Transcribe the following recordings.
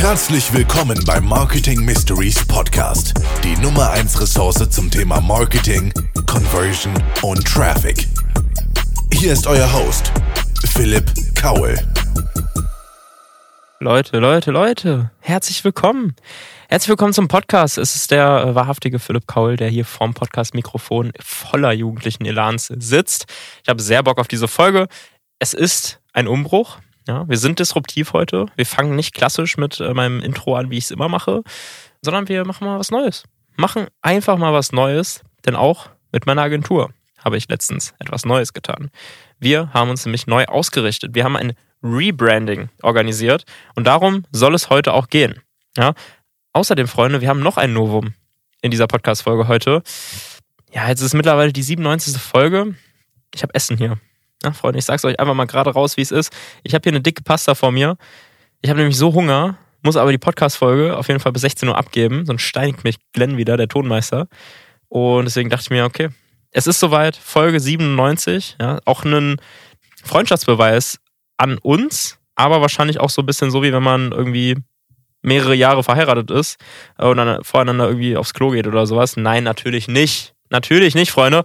Herzlich willkommen beim Marketing Mysteries Podcast, die Nummer 1 Ressource zum Thema Marketing, Conversion und Traffic. Hier ist euer Host, Philipp Kaul. Leute, Leute, Leute, herzlich willkommen. Herzlich willkommen zum Podcast. Es ist der äh, wahrhaftige Philipp Kaul, der hier vorm Podcast-Mikrofon voller jugendlichen Elans sitzt. Ich habe sehr Bock auf diese Folge. Es ist ein Umbruch. Ja, wir sind disruptiv heute. Wir fangen nicht klassisch mit äh, meinem Intro an, wie ich es immer mache, sondern wir machen mal was Neues. Machen einfach mal was Neues, denn auch mit meiner Agentur habe ich letztens etwas Neues getan. Wir haben uns nämlich neu ausgerichtet. Wir haben ein Rebranding organisiert und darum soll es heute auch gehen. Ja? Außerdem, Freunde, wir haben noch ein Novum in dieser Podcast-Folge heute. Ja, jetzt ist mittlerweile die 97. Folge. Ich habe Essen hier. Ja, Freunde, ich sag's euch einfach mal gerade raus, wie es ist. Ich habe hier eine dicke Pasta vor mir. Ich habe nämlich so Hunger, muss aber die Podcast-Folge auf jeden Fall bis 16 Uhr abgeben, sonst steinigt mich Glenn wieder, der Tonmeister. Und deswegen dachte ich mir, okay, es ist soweit, Folge 97, ja, auch ein Freundschaftsbeweis an uns, aber wahrscheinlich auch so ein bisschen so, wie wenn man irgendwie mehrere Jahre verheiratet ist und dann voreinander irgendwie aufs Klo geht oder sowas. Nein, natürlich nicht. Natürlich nicht, Freunde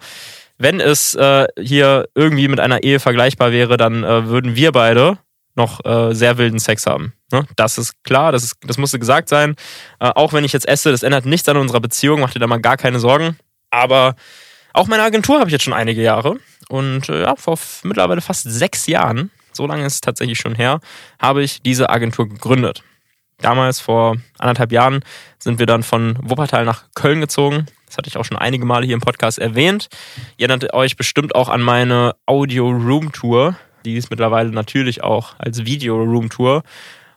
wenn es äh, hier irgendwie mit einer Ehe vergleichbar wäre, dann äh, würden wir beide noch äh, sehr wilden Sex haben. Ne? Das ist klar, das, ist, das musste gesagt sein. Äh, auch wenn ich jetzt esse, das ändert nichts an unserer Beziehung, macht dir da mal gar keine Sorgen. Aber auch meine Agentur habe ich jetzt schon einige Jahre. Und äh, ja, vor mittlerweile fast sechs Jahren, so lange ist es tatsächlich schon her, habe ich diese Agentur gegründet. Damals, vor anderthalb Jahren, sind wir dann von Wuppertal nach Köln gezogen. Das hatte ich auch schon einige Male hier im Podcast erwähnt. Ihr erinnert euch bestimmt auch an meine Audio Room Tour, die es mittlerweile natürlich auch als Video Room Tour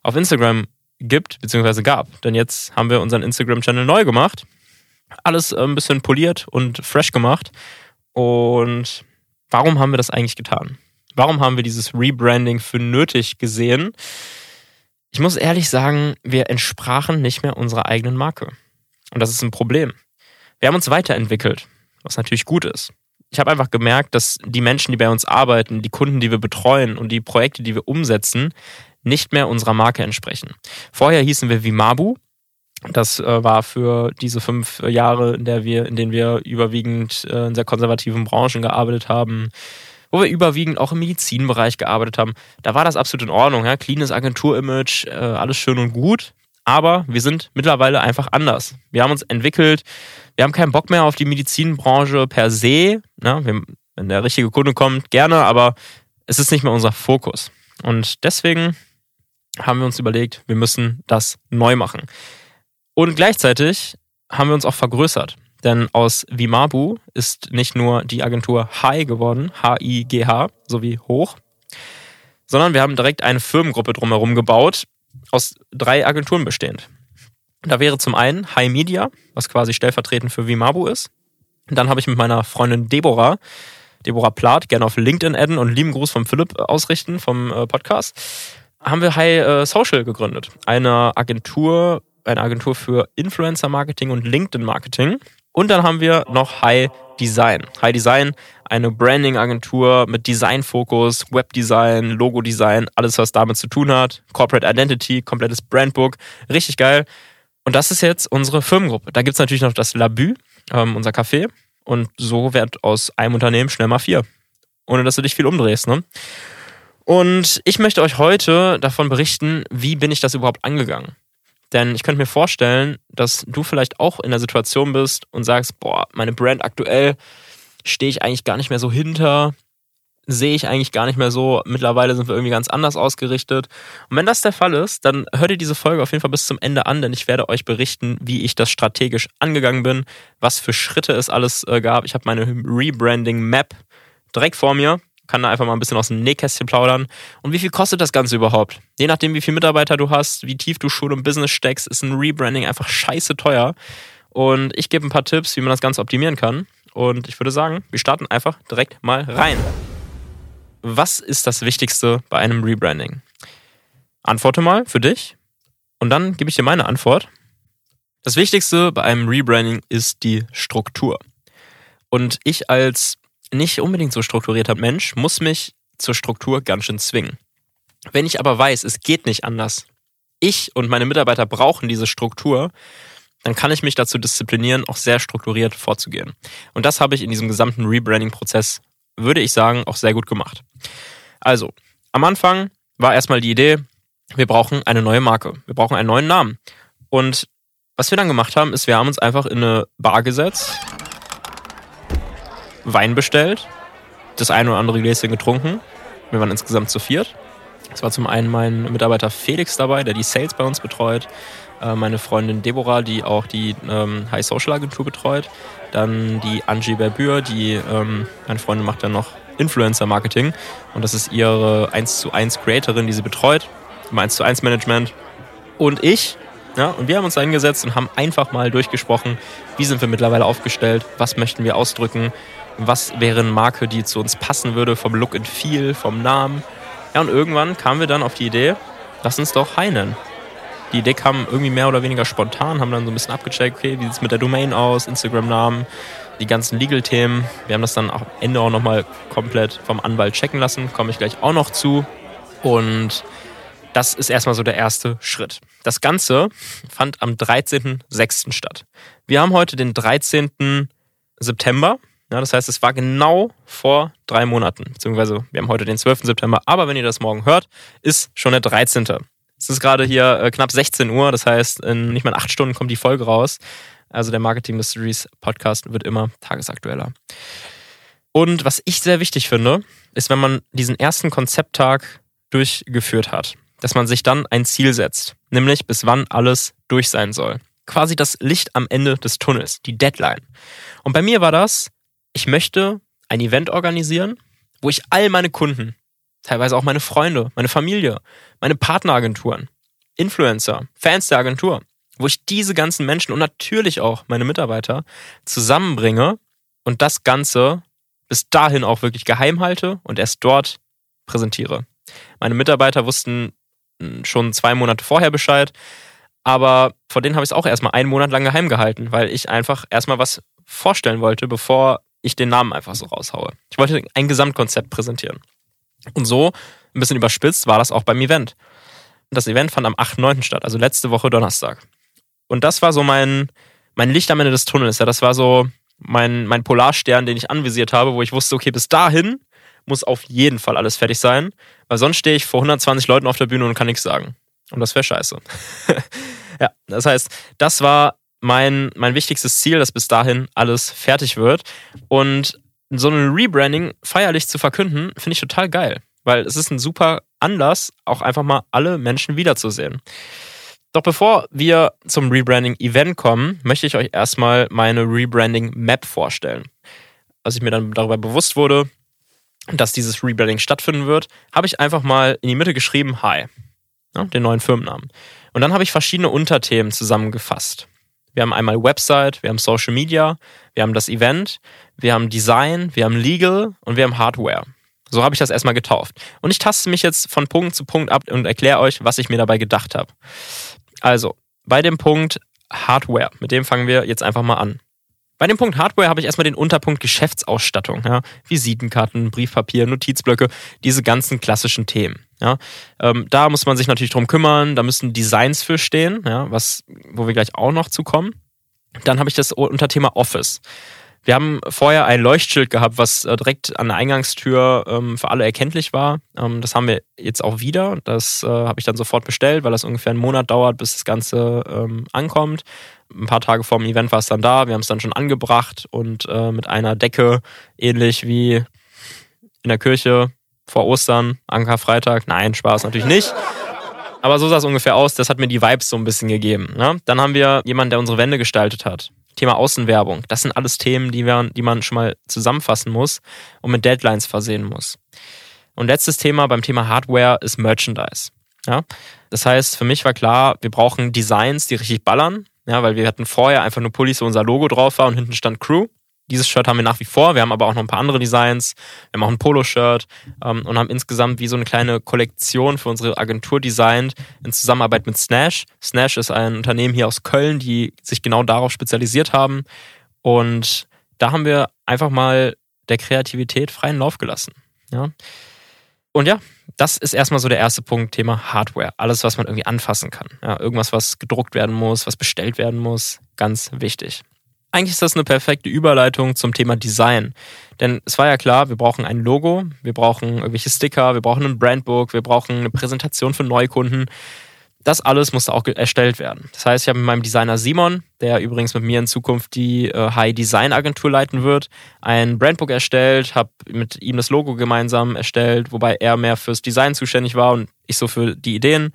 auf Instagram gibt, beziehungsweise gab. Denn jetzt haben wir unseren Instagram-Channel neu gemacht. Alles äh, ein bisschen poliert und fresh gemacht. Und warum haben wir das eigentlich getan? Warum haben wir dieses Rebranding für nötig gesehen? Ich muss ehrlich sagen, wir entsprachen nicht mehr unserer eigenen Marke. Und das ist ein Problem. Wir haben uns weiterentwickelt, was natürlich gut ist. Ich habe einfach gemerkt, dass die Menschen, die bei uns arbeiten, die Kunden, die wir betreuen und die Projekte, die wir umsetzen, nicht mehr unserer Marke entsprechen. Vorher hießen wir Vimabu. Das äh, war für diese fünf Jahre, in, der wir, in denen wir überwiegend äh, in sehr konservativen Branchen gearbeitet haben, wo wir überwiegend auch im Medizinbereich gearbeitet haben. Da war das absolut in Ordnung. Ja? Cleanes Agenturimage, äh, alles schön und gut. Aber wir sind mittlerweile einfach anders. Wir haben uns entwickelt. Wir haben keinen Bock mehr auf die Medizinbranche per se. Ja? Wir, wenn der richtige Kunde kommt, gerne, aber es ist nicht mehr unser Fokus. Und deswegen haben wir uns überlegt, wir müssen das neu machen. Und gleichzeitig haben wir uns auch vergrößert. Denn aus Vimabu ist nicht nur die Agentur High geworden, H-I-G-H, sowie hoch, sondern wir haben direkt eine Firmengruppe drumherum gebaut, aus drei Agenturen bestehend. Da wäre zum einen High Media, was quasi stellvertretend für Vimabu ist. Dann habe ich mit meiner Freundin Deborah, Deborah Plath, gerne auf LinkedIn adden und lieben Gruß vom Philipp ausrichten vom äh, Podcast, haben wir High äh, Social gegründet. Eine Agentur, eine Agentur für Influencer Marketing und LinkedIn Marketing und dann haben wir noch High Design. High Design, eine Branding-Agentur mit Design-Fokus, Webdesign, Logo-Design, alles, was damit zu tun hat. Corporate Identity, komplettes Brandbook. Richtig geil. Und das ist jetzt unsere Firmengruppe. Da gibt es natürlich noch das Labü, ähm, unser Café. Und so wird aus einem Unternehmen schnell mal vier. Ohne dass du dich viel umdrehst, ne? Und ich möchte euch heute davon berichten, wie bin ich das überhaupt angegangen. Denn ich könnte mir vorstellen, dass du vielleicht auch in der Situation bist und sagst, boah, meine Brand aktuell stehe ich eigentlich gar nicht mehr so hinter, sehe ich eigentlich gar nicht mehr so. Mittlerweile sind wir irgendwie ganz anders ausgerichtet. Und wenn das der Fall ist, dann hört ihr diese Folge auf jeden Fall bis zum Ende an, denn ich werde euch berichten, wie ich das strategisch angegangen bin, was für Schritte es alles äh, gab. Ich habe meine Rebranding Map direkt vor mir kann da einfach mal ein bisschen aus dem Nähkästchen plaudern. Und wie viel kostet das Ganze überhaupt? Je nachdem, wie viele Mitarbeiter du hast, wie tief du schon im Business steckst, ist ein Rebranding einfach scheiße teuer. Und ich gebe ein paar Tipps, wie man das Ganze optimieren kann. Und ich würde sagen, wir starten einfach direkt mal rein. Was ist das Wichtigste bei einem Rebranding? Antworte mal für dich und dann gebe ich dir meine Antwort. Das Wichtigste bei einem Rebranding ist die Struktur. Und ich als nicht unbedingt so strukturierter Mensch muss mich zur Struktur ganz schön zwingen. Wenn ich aber weiß, es geht nicht anders, ich und meine Mitarbeiter brauchen diese Struktur, dann kann ich mich dazu disziplinieren, auch sehr strukturiert vorzugehen. Und das habe ich in diesem gesamten Rebranding-Prozess, würde ich sagen, auch sehr gut gemacht. Also, am Anfang war erstmal die Idee, wir brauchen eine neue Marke, wir brauchen einen neuen Namen. Und was wir dann gemacht haben, ist, wir haben uns einfach in eine Bar gesetzt, Wein bestellt, das eine oder andere Gläschen getrunken. Wir waren insgesamt zu viert. Es war zum einen mein Mitarbeiter Felix dabei, der die Sales bei uns betreut. Äh, meine Freundin Deborah, die auch die ähm, High Social Agentur betreut. Dann die Angie Berbür, die ähm, meine Freundin macht dann noch Influencer Marketing. Und das ist ihre 1 zu 1 Creatorin, die sie betreut. Im 1 zu 1 Management. Und ich. Ja, und wir haben uns eingesetzt und haben einfach mal durchgesprochen, wie sind wir mittlerweile aufgestellt, was möchten wir ausdrücken, was wäre eine Marke, die zu uns passen würde, vom Look and Feel, vom Namen. Ja, und irgendwann kamen wir dann auf die Idee, lass uns doch Hai nennen. Die Idee kam irgendwie mehr oder weniger spontan, haben dann so ein bisschen abgecheckt, okay, wie sieht es mit der Domain aus, Instagram-Namen, die ganzen Legal-Themen. Wir haben das dann am Ende auch nochmal komplett vom Anwalt checken lassen, komme ich gleich auch noch zu. Und das ist erstmal so der erste Schritt. Das Ganze fand am 13.06. statt. Wir haben heute den 13. September ja, das heißt, es war genau vor drei Monaten, beziehungsweise wir haben heute den 12. September, aber wenn ihr das morgen hört, ist schon der 13. Es ist gerade hier äh, knapp 16 Uhr, das heißt, in nicht mal acht Stunden kommt die Folge raus. Also der Marketing Mysteries Podcast wird immer tagesaktueller. Und was ich sehr wichtig finde, ist, wenn man diesen ersten Konzepttag durchgeführt hat, dass man sich dann ein Ziel setzt, nämlich bis wann alles durch sein soll. Quasi das Licht am Ende des Tunnels, die Deadline. Und bei mir war das, ich möchte ein Event organisieren, wo ich all meine Kunden, teilweise auch meine Freunde, meine Familie, meine Partneragenturen, Influencer, Fans der Agentur, wo ich diese ganzen Menschen und natürlich auch meine Mitarbeiter zusammenbringe und das Ganze bis dahin auch wirklich geheim halte und erst dort präsentiere. Meine Mitarbeiter wussten hm, schon zwei Monate vorher Bescheid, aber vor denen habe ich es auch erstmal einen Monat lang geheim gehalten, weil ich einfach erstmal was vorstellen wollte, bevor ich den Namen einfach so raushaue. Ich wollte ein Gesamtkonzept präsentieren. Und so, ein bisschen überspitzt, war das auch beim Event. Das Event fand am 8.9. statt, also letzte Woche Donnerstag. Und das war so mein, mein Licht am Ende des Tunnels. Ja, das war so mein, mein Polarstern, den ich anvisiert habe, wo ich wusste, okay, bis dahin muss auf jeden Fall alles fertig sein, weil sonst stehe ich vor 120 Leuten auf der Bühne und kann nichts sagen. Und das wäre scheiße. ja, das heißt, das war mein, mein wichtigstes Ziel, dass bis dahin alles fertig wird. Und so ein Rebranding feierlich zu verkünden, finde ich total geil. Weil es ist ein super Anlass, auch einfach mal alle Menschen wiederzusehen. Doch bevor wir zum Rebranding-Event kommen, möchte ich euch erstmal meine Rebranding-Map vorstellen. Als ich mir dann darüber bewusst wurde, dass dieses Rebranding stattfinden wird, habe ich einfach mal in die Mitte geschrieben, Hi, ja, den neuen Firmennamen. Und dann habe ich verschiedene Unterthemen zusammengefasst. Wir haben einmal Website, wir haben Social Media, wir haben das Event, wir haben Design, wir haben Legal und wir haben Hardware. So habe ich das erstmal getauft. Und ich taste mich jetzt von Punkt zu Punkt ab und erkläre euch, was ich mir dabei gedacht habe. Also, bei dem Punkt Hardware, mit dem fangen wir jetzt einfach mal an. Bei dem Punkt Hardware habe ich erstmal den Unterpunkt Geschäftsausstattung, ja, Visitenkarten, Briefpapier, Notizblöcke, diese ganzen klassischen Themen. Ja, ähm, da muss man sich natürlich drum kümmern, da müssen Designs für stehen, ja, was, wo wir gleich auch noch zu kommen. Dann habe ich das Unterthema Office. Wir haben vorher ein Leuchtschild gehabt, was äh, direkt an der Eingangstür ähm, für alle erkenntlich war. Ähm, das haben wir jetzt auch wieder. Das äh, habe ich dann sofort bestellt, weil das ungefähr einen Monat dauert, bis das Ganze ähm, ankommt. Ein paar Tage vor dem Event war es dann da. Wir haben es dann schon angebracht und äh, mit einer Decke, ähnlich wie in der Kirche, vor Ostern, Ankerfreitag. Nein, Spaß natürlich nicht. Aber so sah es ungefähr aus. Das hat mir die Vibes so ein bisschen gegeben. Ne? Dann haben wir jemanden, der unsere Wände gestaltet hat. Thema Außenwerbung. Das sind alles Themen, die, wir, die man schon mal zusammenfassen muss und mit Deadlines versehen muss. Und letztes Thema beim Thema Hardware ist Merchandise. Ja? Das heißt, für mich war klar, wir brauchen Designs, die richtig ballern. Ja, weil wir hatten vorher einfach nur Pullis, wo unser Logo drauf war und hinten stand Crew. Dieses Shirt haben wir nach wie vor. Wir haben aber auch noch ein paar andere Designs. Wir haben auch ein Polo-Shirt ähm, und haben insgesamt wie so eine kleine Kollektion für unsere Agentur designt in Zusammenarbeit mit Snash. Snash ist ein Unternehmen hier aus Köln, die sich genau darauf spezialisiert haben. Und da haben wir einfach mal der Kreativität freien Lauf gelassen. Ja. Und ja, das ist erstmal so der erste Punkt, Thema Hardware. Alles, was man irgendwie anfassen kann. Ja, irgendwas, was gedruckt werden muss, was bestellt werden muss, ganz wichtig. Eigentlich ist das eine perfekte Überleitung zum Thema Design. Denn es war ja klar, wir brauchen ein Logo, wir brauchen irgendwelche Sticker, wir brauchen ein Brandbook, wir brauchen eine Präsentation für Neukunden. Das alles musste auch erstellt werden. Das heißt, ich habe mit meinem Designer Simon, der übrigens mit mir in Zukunft die äh, High Design Agentur leiten wird, ein Brandbook erstellt, habe mit ihm das Logo gemeinsam erstellt, wobei er mehr fürs Design zuständig war und ich so für die Ideen.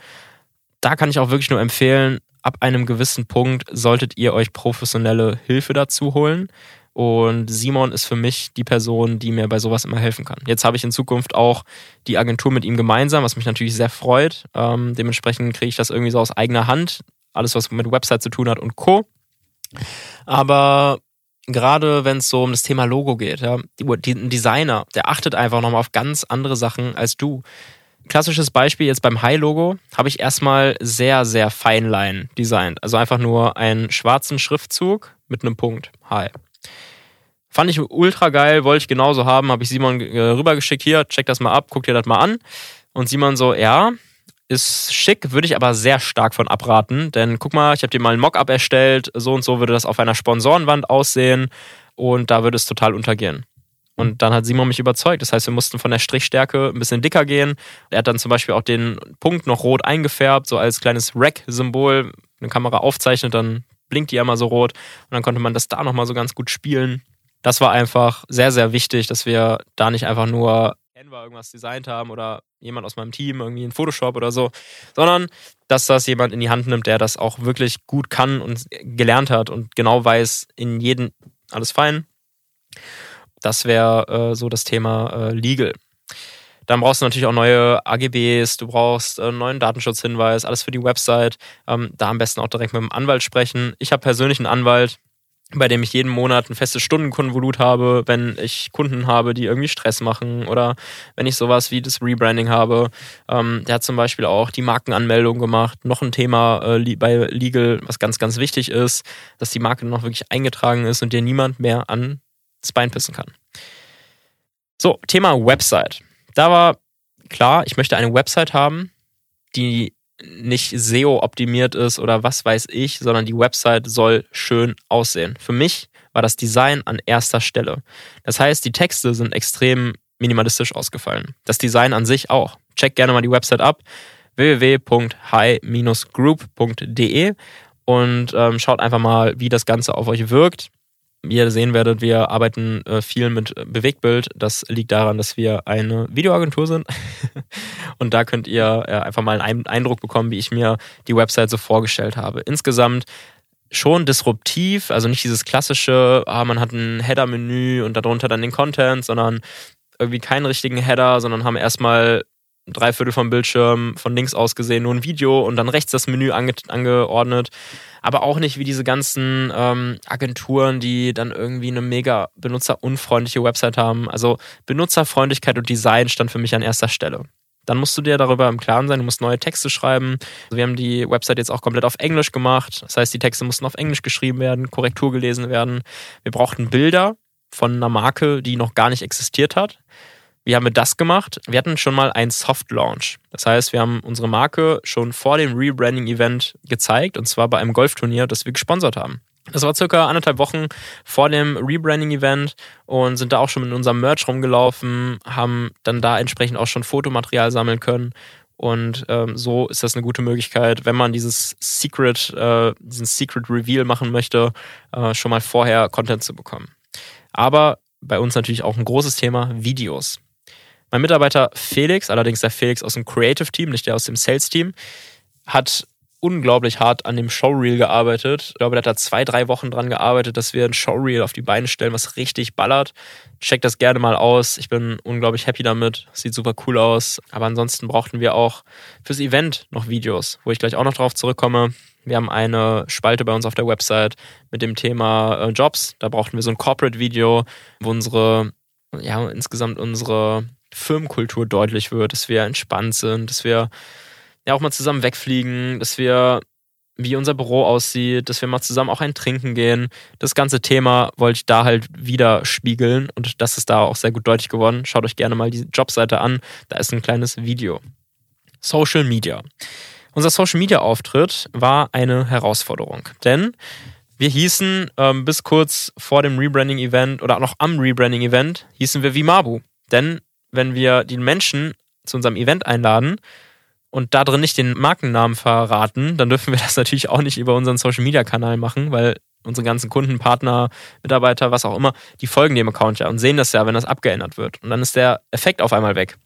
Da kann ich auch wirklich nur empfehlen, ab einem gewissen Punkt solltet ihr euch professionelle Hilfe dazu holen. Und Simon ist für mich die Person, die mir bei sowas immer helfen kann. Jetzt habe ich in Zukunft auch die Agentur mit ihm gemeinsam, was mich natürlich sehr freut. Ähm, dementsprechend kriege ich das irgendwie so aus eigener Hand. Alles, was mit Website zu tun hat und Co. Aber gerade wenn es so um das Thema Logo geht, ja, ein Designer, der achtet einfach nochmal auf ganz andere Sachen als du. Klassisches Beispiel jetzt beim High-Logo habe ich erstmal sehr, sehr Feinline designt. Also einfach nur einen schwarzen Schriftzug mit einem Punkt. High. Fand ich ultra geil, wollte ich genauso haben, habe ich Simon äh, rübergeschickt. Hier, check das mal ab, guck dir das mal an. Und Simon so, ja, ist schick, würde ich aber sehr stark von abraten. Denn guck mal, ich habe dir mal ein Mockup erstellt, so und so würde das auf einer Sponsorenwand aussehen und da würde es total untergehen. Und dann hat Simon mich überzeugt. Das heißt, wir mussten von der Strichstärke ein bisschen dicker gehen. Er hat dann zum Beispiel auch den Punkt noch rot eingefärbt, so als kleines Rack-Symbol. Eine Kamera aufzeichnet, dann blinkt die ja mal so rot. Und dann konnte man das da nochmal so ganz gut spielen das war einfach sehr, sehr wichtig, dass wir da nicht einfach nur Canva irgendwas designt haben oder jemand aus meinem Team irgendwie in Photoshop oder so, sondern dass das jemand in die Hand nimmt, der das auch wirklich gut kann und gelernt hat und genau weiß, in jedem alles fein. Das wäre äh, so das Thema äh, Legal. Dann brauchst du natürlich auch neue AGBs, du brauchst einen äh, neuen Datenschutzhinweis, alles für die Website. Ähm, da am besten auch direkt mit dem Anwalt sprechen. Ich habe persönlich einen Anwalt, bei dem ich jeden Monat ein festes Stundenkonvolut habe, wenn ich Kunden habe, die irgendwie Stress machen oder wenn ich sowas wie das Rebranding habe. Ähm, der hat zum Beispiel auch die Markenanmeldung gemacht. Noch ein Thema äh, bei Legal, was ganz, ganz wichtig ist, dass die Marke noch wirklich eingetragen ist und dir niemand mehr ans Bein pissen kann. So, Thema Website. Da war klar, ich möchte eine Website haben, die nicht SEO-optimiert ist oder was weiß ich, sondern die Website soll schön aussehen. Für mich war das Design an erster Stelle. Das heißt, die Texte sind extrem minimalistisch ausgefallen. Das Design an sich auch. Check gerne mal die Website ab www.high-group.de und ähm, schaut einfach mal, wie das Ganze auf euch wirkt ihr sehen werdet, wir arbeiten äh, viel mit Bewegtbild. Das liegt daran, dass wir eine Videoagentur sind. und da könnt ihr äh, einfach mal einen Eindruck bekommen, wie ich mir die Website so vorgestellt habe. Insgesamt schon disruptiv, also nicht dieses klassische, ah, man hat ein Header-Menü und darunter dann den Content, sondern irgendwie keinen richtigen Header, sondern haben erstmal drei Viertel vom Bildschirm von links aus gesehen nur ein Video und dann rechts das Menü ange angeordnet. Aber auch nicht wie diese ganzen ähm, Agenturen, die dann irgendwie eine mega benutzerunfreundliche Website haben. Also Benutzerfreundlichkeit und Design stand für mich an erster Stelle. Dann musst du dir darüber im Klaren sein, du musst neue Texte schreiben. Also wir haben die Website jetzt auch komplett auf Englisch gemacht. Das heißt, die Texte mussten auf Englisch geschrieben werden, Korrektur gelesen werden. Wir brauchten Bilder von einer Marke, die noch gar nicht existiert hat. Wie haben wir das gemacht? Wir hatten schon mal einen Soft Launch. Das heißt, wir haben unsere Marke schon vor dem Rebranding-Event gezeigt und zwar bei einem Golfturnier, das wir gesponsert haben. Das war circa anderthalb Wochen vor dem Rebranding-Event und sind da auch schon mit unserem Merch rumgelaufen, haben dann da entsprechend auch schon Fotomaterial sammeln können. Und ähm, so ist das eine gute Möglichkeit, wenn man dieses Secret, äh, diesen Secret Reveal machen möchte, äh, schon mal vorher Content zu bekommen. Aber bei uns natürlich auch ein großes Thema Videos. Mein Mitarbeiter Felix, allerdings der Felix aus dem Creative Team, nicht der aus dem Sales Team, hat unglaublich hart an dem Showreel gearbeitet. Ich glaube, der hat da zwei, drei Wochen dran gearbeitet, dass wir ein Showreel auf die Beine stellen, was richtig ballert. Checkt das gerne mal aus. Ich bin unglaublich happy damit. Sieht super cool aus. Aber ansonsten brauchten wir auch fürs Event noch Videos, wo ich gleich auch noch drauf zurückkomme. Wir haben eine Spalte bei uns auf der Website mit dem Thema äh, Jobs. Da brauchten wir so ein Corporate-Video, wo unsere, ja, insgesamt unsere Firmenkultur deutlich wird, dass wir entspannt sind, dass wir ja auch mal zusammen wegfliegen, dass wir wie unser Büro aussieht, dass wir mal zusammen auch ein Trinken gehen. Das ganze Thema wollte ich da halt widerspiegeln und das ist da auch sehr gut deutlich geworden. Schaut euch gerne mal die Jobseite an, da ist ein kleines Video. Social Media. Unser Social Media Auftritt war eine Herausforderung, denn wir hießen ähm, bis kurz vor dem Rebranding-Event oder auch noch am Rebranding-Event hießen wir wie Mabu. Denn wenn wir die Menschen zu unserem Event einladen, und da drin nicht den Markennamen verraten, dann dürfen wir das natürlich auch nicht über unseren Social Media Kanal machen, weil unsere ganzen Kunden, Partner, Mitarbeiter, was auch immer, die folgen dem Account ja und sehen das ja, wenn das abgeändert wird. Und dann ist der Effekt auf einmal weg.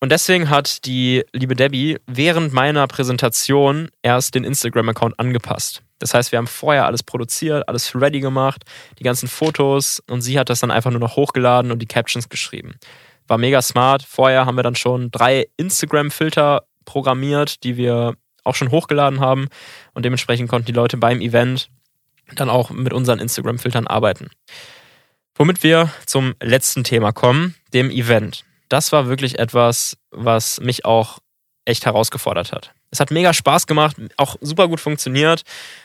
Und deswegen hat die liebe Debbie während meiner Präsentation erst den Instagram-Account angepasst. Das heißt, wir haben vorher alles produziert, alles ready gemacht, die ganzen Fotos und sie hat das dann einfach nur noch hochgeladen und die Captions geschrieben. War mega smart. Vorher haben wir dann schon drei Instagram-Filter programmiert, die wir auch schon hochgeladen haben. Und dementsprechend konnten die Leute beim Event dann auch mit unseren Instagram-Filtern arbeiten. Womit wir zum letzten Thema kommen, dem Event. Das war wirklich etwas, was mich auch echt herausgefordert hat. Es hat mega Spaß gemacht, auch super gut funktioniert.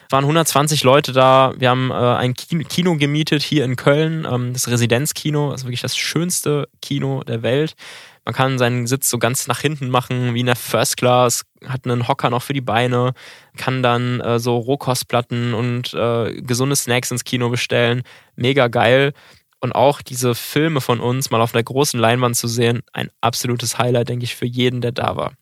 Waren 120 Leute da. Wir haben äh, ein Kino gemietet hier in Köln, ähm, das Residenzkino. Ist wirklich das schönste Kino der Welt. Man kann seinen Sitz so ganz nach hinten machen, wie in der First Class, hat einen Hocker noch für die Beine, kann dann äh, so Rohkostplatten und äh, gesunde Snacks ins Kino bestellen. Mega geil. Und auch diese Filme von uns mal auf der großen Leinwand zu sehen, ein absolutes Highlight, denke ich, für jeden, der da war.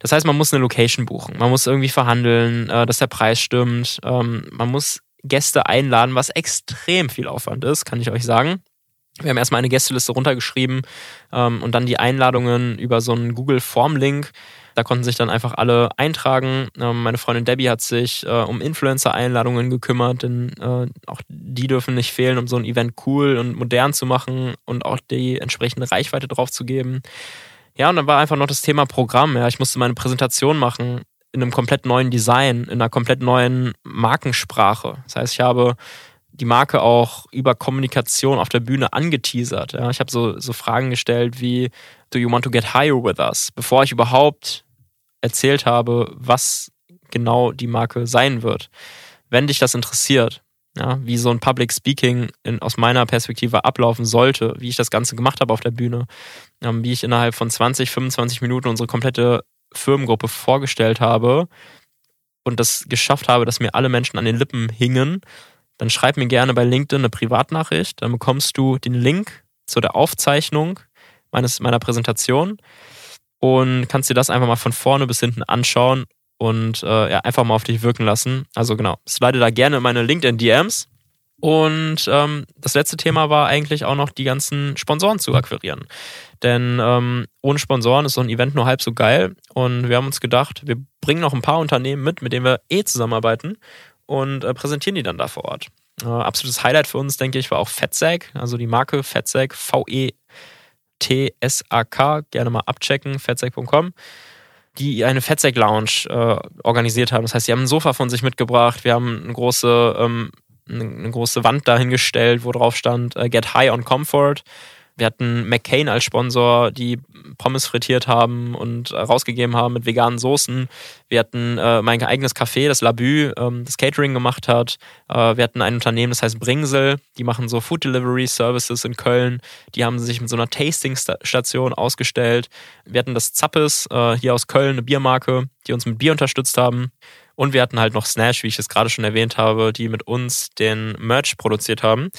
Das heißt, man muss eine Location buchen. Man muss irgendwie verhandeln, äh, dass der Preis stimmt. Ähm, man muss Gäste einladen, was extrem viel Aufwand ist, kann ich euch sagen. Wir haben erstmal eine Gästeliste runtergeschrieben ähm, und dann die Einladungen über so einen Google Form Link. Da konnten sich dann einfach alle eintragen. Ähm, meine Freundin Debbie hat sich äh, um Influencer-Einladungen gekümmert, denn äh, auch die dürfen nicht fehlen, um so ein Event cool und modern zu machen und auch die entsprechende Reichweite drauf zu geben. Ja, und dann war einfach noch das Thema Programm. Ja, ich musste meine Präsentation machen in einem komplett neuen Design, in einer komplett neuen Markensprache. Das heißt, ich habe die Marke auch über Kommunikation auf der Bühne angeteasert. Ja. Ich habe so, so Fragen gestellt wie, do you want to get higher with us? Bevor ich überhaupt erzählt habe, was genau die Marke sein wird. Wenn dich das interessiert, ja, wie so ein Public Speaking in, aus meiner Perspektive ablaufen sollte, wie ich das Ganze gemacht habe auf der Bühne, ähm, wie ich innerhalb von 20, 25 Minuten unsere komplette Firmengruppe vorgestellt habe und das geschafft habe, dass mir alle Menschen an den Lippen hingen dann schreib mir gerne bei LinkedIn eine Privatnachricht. Dann bekommst du den Link zu der Aufzeichnung meines, meiner Präsentation und kannst dir das einfach mal von vorne bis hinten anschauen und äh, ja, einfach mal auf dich wirken lassen. Also genau, slide da gerne in meine LinkedIn-DMs. Und ähm, das letzte Thema war eigentlich auch noch die ganzen Sponsoren zu akquirieren. Denn ähm, ohne Sponsoren ist so ein Event nur halb so geil. Und wir haben uns gedacht, wir bringen noch ein paar Unternehmen mit, mit denen wir eh zusammenarbeiten und äh, präsentieren die dann da vor Ort. Äh, absolutes Highlight für uns, denke ich, war auch Fettsack, also die Marke Fettsack, V-E-T-S-A-K, gerne mal abchecken, fettsack.com, die eine Fettsack Lounge äh, organisiert haben. Das heißt, sie haben ein Sofa von sich mitgebracht, wir haben eine große, ähm, eine große Wand dahingestellt, wo drauf stand äh, Get High on Comfort. Wir hatten McCain als Sponsor, die Pommes frittiert haben und äh, rausgegeben haben mit veganen Soßen. Wir hatten äh, mein eigenes Café, das Labü, ähm, das Catering gemacht hat. Äh, wir hatten ein Unternehmen, das heißt Bringsel. Die machen so Food Delivery Services in Köln. Die haben sich mit so einer Tasting-Station ausgestellt. Wir hatten das Zappes äh, hier aus Köln, eine Biermarke, die uns mit Bier unterstützt haben. Und wir hatten halt noch Snash, wie ich es gerade schon erwähnt habe, die mit uns den Merch produziert haben.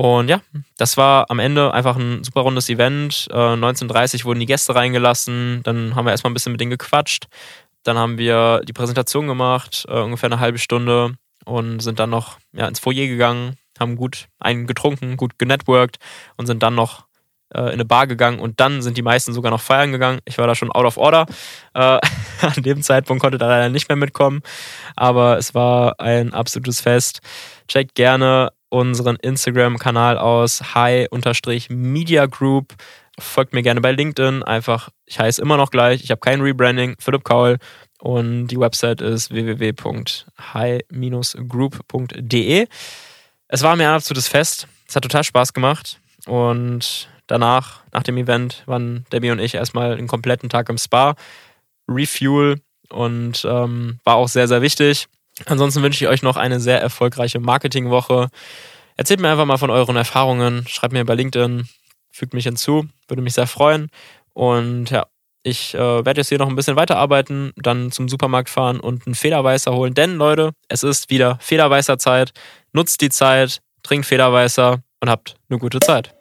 Und ja, das war am Ende einfach ein super rundes Event. Äh, 19.30 wurden die Gäste reingelassen, dann haben wir erstmal ein bisschen mit denen gequatscht. Dann haben wir die Präsentation gemacht, äh, ungefähr eine halbe Stunde und sind dann noch ja, ins Foyer gegangen, haben gut einen getrunken, gut genetworked und sind dann noch äh, in eine Bar gegangen und dann sind die meisten sogar noch feiern gegangen. Ich war da schon out of order. Äh, an dem Zeitpunkt konnte da leider nicht mehr mitkommen, aber es war ein absolutes Fest. Checkt gerne unseren Instagram-Kanal aus hi-media group. Folgt mir gerne bei LinkedIn. Einfach, ich heiße immer noch gleich. Ich habe kein Rebranding. Philipp Kaul. Und die Website ist www.hi-group.de. Es war mir ein absolutes Fest. Es hat total Spaß gemacht. Und danach, nach dem Event, waren Debbie und ich erstmal einen kompletten Tag im Spa. Refuel und ähm, war auch sehr, sehr wichtig. Ansonsten wünsche ich euch noch eine sehr erfolgreiche Marketingwoche. Erzählt mir einfach mal von euren Erfahrungen, schreibt mir bei LinkedIn, fügt mich hinzu, würde mich sehr freuen. Und ja, ich äh, werde jetzt hier noch ein bisschen weiterarbeiten, dann zum Supermarkt fahren und einen Federweißer holen. Denn, Leute, es ist wieder Federweißer Zeit. Nutzt die Zeit, trinkt Federweißer und habt eine gute Zeit.